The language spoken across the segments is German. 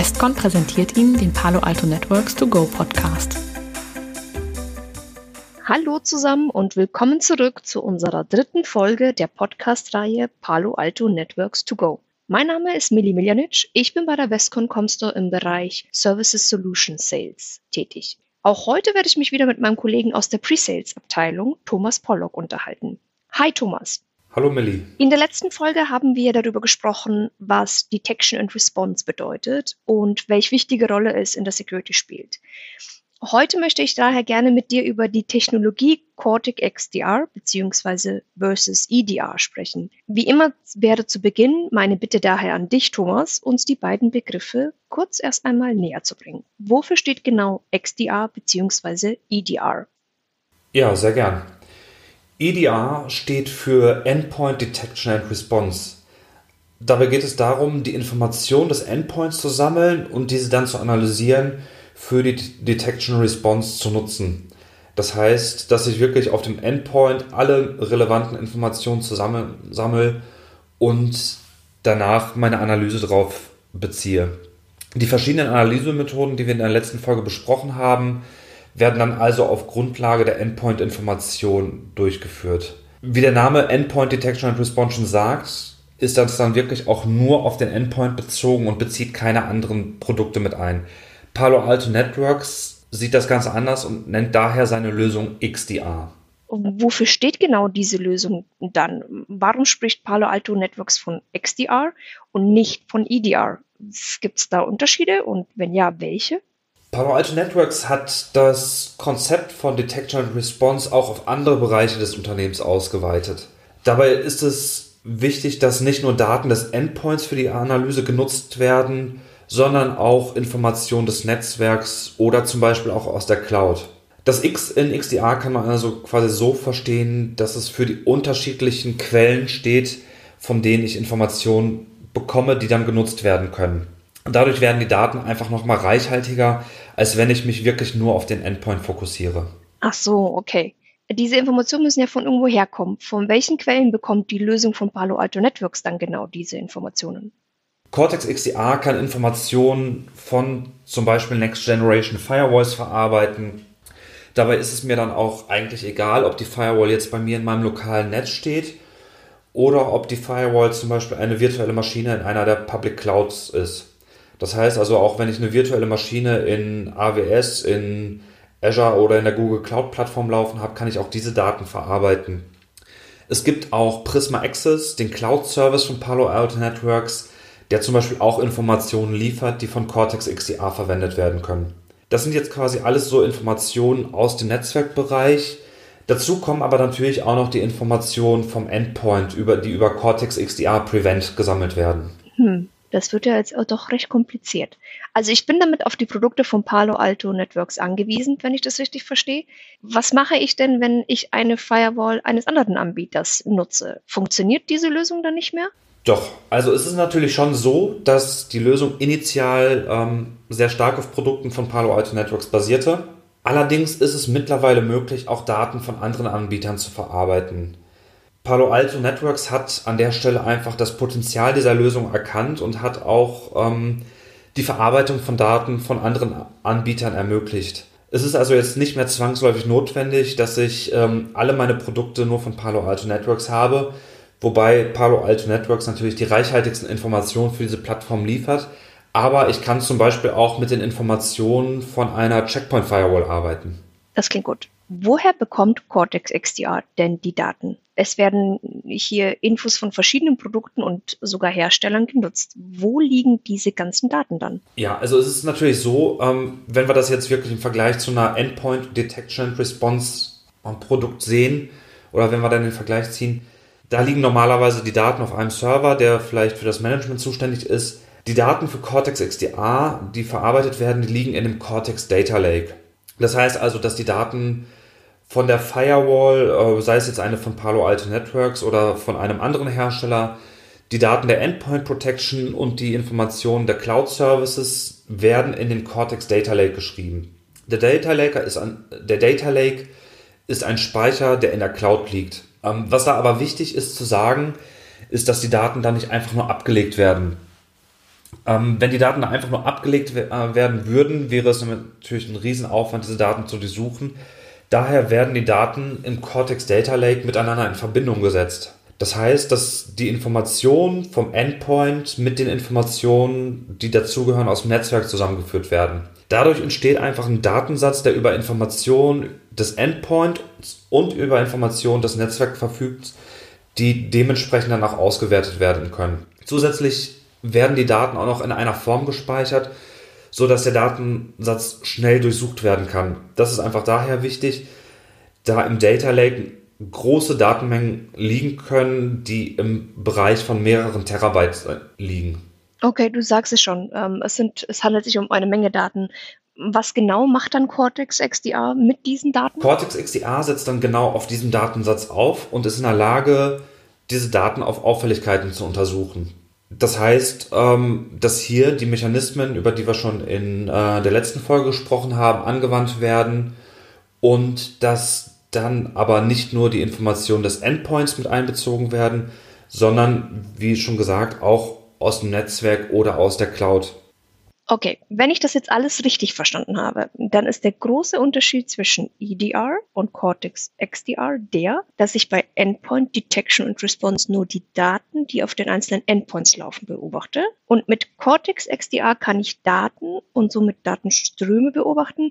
Westcon präsentiert Ihnen den Palo Alto Networks To Go Podcast. Hallo zusammen und willkommen zurück zu unserer dritten Folge der Podcast-Reihe Palo Alto Networks To Go. Mein Name ist Mili Miljanic. Ich bin bei der Westcon Comstore im Bereich Services Solution Sales tätig. Auch heute werde ich mich wieder mit meinem Kollegen aus der Pre-Sales Abteilung, Thomas Pollock, unterhalten. Hi Thomas. Hallo Millie. In der letzten Folge haben wir darüber gesprochen, was Detection and Response bedeutet und welche wichtige Rolle es in der Security spielt. Heute möchte ich daher gerne mit dir über die Technologie Cortex XDR bzw. versus EDR sprechen. Wie immer wäre zu Beginn meine Bitte daher an dich, Thomas, uns die beiden Begriffe kurz erst einmal näher zu bringen. Wofür steht genau XDR bzw. EDR? Ja, sehr gern. EDR steht für Endpoint Detection and Response. Dabei geht es darum, die Information des Endpoints zu sammeln und diese dann zu analysieren für die Detection Response zu nutzen. Das heißt, dass ich wirklich auf dem Endpoint alle relevanten Informationen zusammensammle und danach meine Analyse darauf beziehe. Die verschiedenen Analysemethoden, die wir in der letzten Folge besprochen haben, werden dann also auf Grundlage der Endpoint-Information durchgeführt. Wie der Name Endpoint Detection and Response sagt, ist das dann wirklich auch nur auf den Endpoint bezogen und bezieht keine anderen Produkte mit ein. Palo Alto Networks sieht das Ganze anders und nennt daher seine Lösung XDR. Wofür steht genau diese Lösung dann? Warum spricht Palo Alto Networks von XDR und nicht von EDR? Gibt es da Unterschiede und wenn ja, welche? Palo Alto Networks hat das Konzept von Detection and Response auch auf andere Bereiche des Unternehmens ausgeweitet. Dabei ist es wichtig, dass nicht nur Daten des Endpoints für die Analyse genutzt werden, sondern auch Informationen des Netzwerks oder zum Beispiel auch aus der Cloud. Das X in XDR kann man also quasi so verstehen, dass es für die unterschiedlichen Quellen steht, von denen ich Informationen bekomme, die dann genutzt werden können. Dadurch werden die Daten einfach nochmal reichhaltiger, als wenn ich mich wirklich nur auf den Endpoint fokussiere. Ach so, okay. Diese Informationen müssen ja von irgendwo herkommen. Von welchen Quellen bekommt die Lösung von Palo Alto Networks dann genau diese Informationen? Cortex XDR kann Informationen von zum Beispiel Next Generation Firewalls verarbeiten. Dabei ist es mir dann auch eigentlich egal, ob die Firewall jetzt bei mir in meinem lokalen Netz steht oder ob die Firewall zum Beispiel eine virtuelle Maschine in einer der Public Clouds ist. Das heißt also, auch wenn ich eine virtuelle Maschine in AWS, in Azure oder in der Google Cloud Plattform laufen habe, kann ich auch diese Daten verarbeiten. Es gibt auch Prisma Access, den Cloud Service von Palo Alto Networks, der zum Beispiel auch Informationen liefert, die von Cortex XDR verwendet werden können. Das sind jetzt quasi alles so Informationen aus dem Netzwerkbereich. Dazu kommen aber natürlich auch noch die Informationen vom Endpoint, über, die über Cortex XDR Prevent gesammelt werden. Hm. Das wird ja jetzt doch recht kompliziert. Also ich bin damit auf die Produkte von Palo Alto Networks angewiesen, wenn ich das richtig verstehe. Was mache ich denn, wenn ich eine Firewall eines anderen Anbieters nutze? Funktioniert diese Lösung dann nicht mehr? Doch, also es ist natürlich schon so, dass die Lösung initial ähm, sehr stark auf Produkten von Palo Alto Networks basierte. Allerdings ist es mittlerweile möglich, auch Daten von anderen Anbietern zu verarbeiten. Palo Alto Networks hat an der Stelle einfach das Potenzial dieser Lösung erkannt und hat auch ähm, die Verarbeitung von Daten von anderen Anbietern ermöglicht. Es ist also jetzt nicht mehr zwangsläufig notwendig, dass ich ähm, alle meine Produkte nur von Palo Alto Networks habe, wobei Palo Alto Networks natürlich die reichhaltigsten Informationen für diese Plattform liefert. Aber ich kann zum Beispiel auch mit den Informationen von einer Checkpoint Firewall arbeiten. Das klingt gut. Woher bekommt Cortex XDR denn die Daten? Es werden hier Infos von verschiedenen Produkten und sogar Herstellern genutzt. Wo liegen diese ganzen Daten dann? Ja, also es ist natürlich so, ähm, wenn wir das jetzt wirklich im Vergleich zu einer Endpoint Detection Response Produkt sehen oder wenn wir dann den Vergleich ziehen, da liegen normalerweise die Daten auf einem Server, der vielleicht für das Management zuständig ist. Die Daten für Cortex XDR, die verarbeitet werden, die liegen in dem Cortex Data Lake. Das heißt also, dass die Daten von der Firewall, äh, sei es jetzt eine von Palo Alto Networks oder von einem anderen Hersteller, die Daten der Endpoint Protection und die Informationen der Cloud Services werden in den Cortex Data Lake geschrieben. Der Data Lake ist ein, der Data Lake ist ein Speicher, der in der Cloud liegt. Ähm, was da aber wichtig ist zu sagen, ist, dass die Daten dann nicht einfach nur abgelegt werden. Ähm, wenn die Daten einfach nur abgelegt äh, werden würden, wäre es natürlich ein Riesenaufwand, diese Daten zu durchsuchen. Daher werden die Daten im Cortex Data Lake miteinander in Verbindung gesetzt. Das heißt, dass die Informationen vom Endpoint mit den Informationen, die dazugehören, aus dem Netzwerk zusammengeführt werden. Dadurch entsteht einfach ein Datensatz, der über Informationen des Endpoints und über Informationen des Netzwerks verfügt, die dementsprechend dann auch ausgewertet werden können. Zusätzlich werden die Daten auch noch in einer Form gespeichert, so dass der Datensatz schnell durchsucht werden kann. Das ist einfach daher wichtig, da im Data Lake große Datenmengen liegen können, die im Bereich von mehreren Terabyte äh, liegen. Okay, du sagst es schon. Ähm, es, sind, es handelt sich um eine Menge Daten. Was genau macht dann Cortex XDR mit diesen Daten? Cortex XDR setzt dann genau auf diesen Datensatz auf und ist in der Lage, diese Daten auf Auffälligkeiten zu untersuchen. Das heißt, ähm, dass hier die Mechanismen, über die wir schon in äh, der letzten Folge gesprochen haben, angewandt werden und dass dann aber nicht nur die Informationen des Endpoints mit einbezogen werden, sondern, wie schon gesagt, auch aus dem Netzwerk oder aus der Cloud. Okay, wenn ich das jetzt alles richtig verstanden habe, dann ist der große Unterschied zwischen EDR und Cortex XDR der, dass ich bei Endpoint Detection und Response nur die Daten, die auf den einzelnen Endpoints laufen, beobachte. Und mit Cortex XDR kann ich Daten und somit Datenströme beobachten,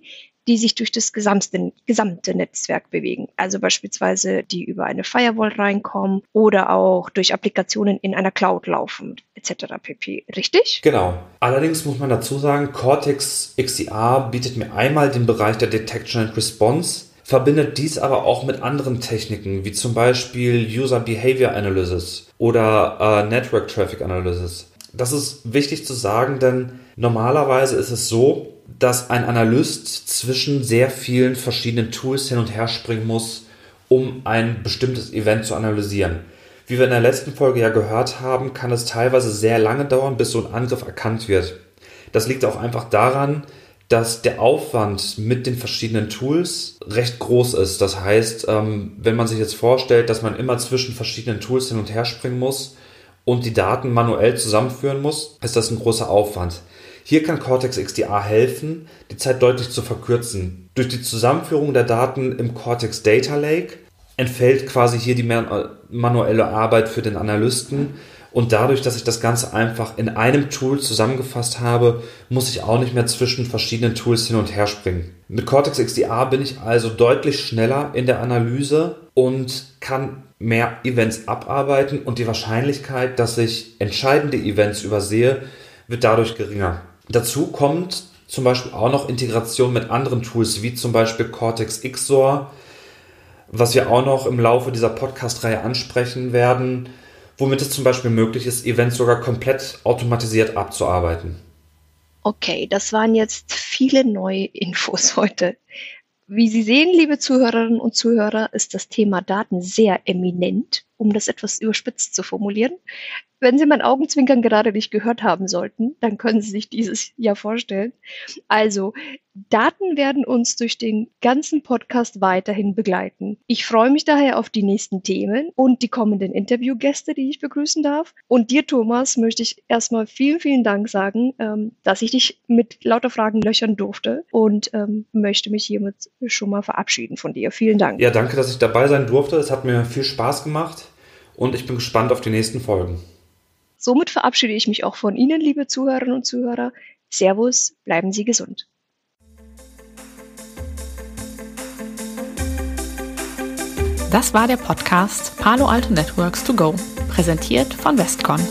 die sich durch das gesamte, gesamte Netzwerk bewegen. Also beispielsweise die über eine Firewall reinkommen oder auch durch Applikationen in einer Cloud laufen, etc. pp. Richtig? Genau. Allerdings muss man dazu sagen, Cortex XDR bietet mir einmal den Bereich der Detection and Response verbindet dies aber auch mit anderen Techniken, wie zum Beispiel User Behavior Analysis oder äh, Network Traffic Analysis. Das ist wichtig zu sagen, denn normalerweise ist es so, dass ein Analyst zwischen sehr vielen verschiedenen Tools hin und her springen muss, um ein bestimmtes Event zu analysieren. Wie wir in der letzten Folge ja gehört haben, kann es teilweise sehr lange dauern, bis so ein Angriff erkannt wird. Das liegt auch einfach daran, dass der Aufwand mit den verschiedenen Tools recht groß ist. Das heißt, ähm, wenn man sich jetzt vorstellt, dass man immer zwischen verschiedenen Tools hin und her springen muss und die Daten manuell zusammenführen muss, ist das ein großer Aufwand. Hier kann Cortex XDR helfen, die Zeit deutlich zu verkürzen. Durch die Zusammenführung der Daten im Cortex Data Lake entfällt quasi hier die manuelle Arbeit für den Analysten. Und dadurch, dass ich das Ganze einfach in einem Tool zusammengefasst habe, muss ich auch nicht mehr zwischen verschiedenen Tools hin und her springen. Mit Cortex XDR bin ich also deutlich schneller in der Analyse und kann mehr Events abarbeiten und die Wahrscheinlichkeit, dass ich entscheidende Events übersehe, wird dadurch geringer. Dazu kommt zum Beispiel auch noch Integration mit anderen Tools, wie zum Beispiel Cortex XOR, was wir auch noch im Laufe dieser Podcast-Reihe ansprechen werden, womit es zum Beispiel möglich ist, Events sogar komplett automatisiert abzuarbeiten. Okay, das waren jetzt viele neue Infos heute. Wie Sie sehen, liebe Zuhörerinnen und Zuhörer, ist das Thema Daten sehr eminent, um das etwas überspitzt zu formulieren. Wenn Sie mein Augenzwinkern gerade nicht gehört haben sollten, dann können Sie sich dieses ja vorstellen. Also, Daten werden uns durch den ganzen Podcast weiterhin begleiten. Ich freue mich daher auf die nächsten Themen und die kommenden Interviewgäste, die ich begrüßen darf. Und dir, Thomas, möchte ich erstmal vielen, vielen Dank sagen, ähm, dass ich dich mit lauter Fragen löchern durfte und ähm, möchte mich hiermit schon mal verabschieden von dir. Vielen Dank. Ja, danke, dass ich dabei sein durfte. Es hat mir viel Spaß gemacht und ich bin gespannt auf die nächsten Folgen. Somit verabschiede ich mich auch von Ihnen, liebe Zuhörerinnen und Zuhörer. Servus, bleiben Sie gesund. Das war der Podcast Palo Alto Networks to Go, präsentiert von Westcon.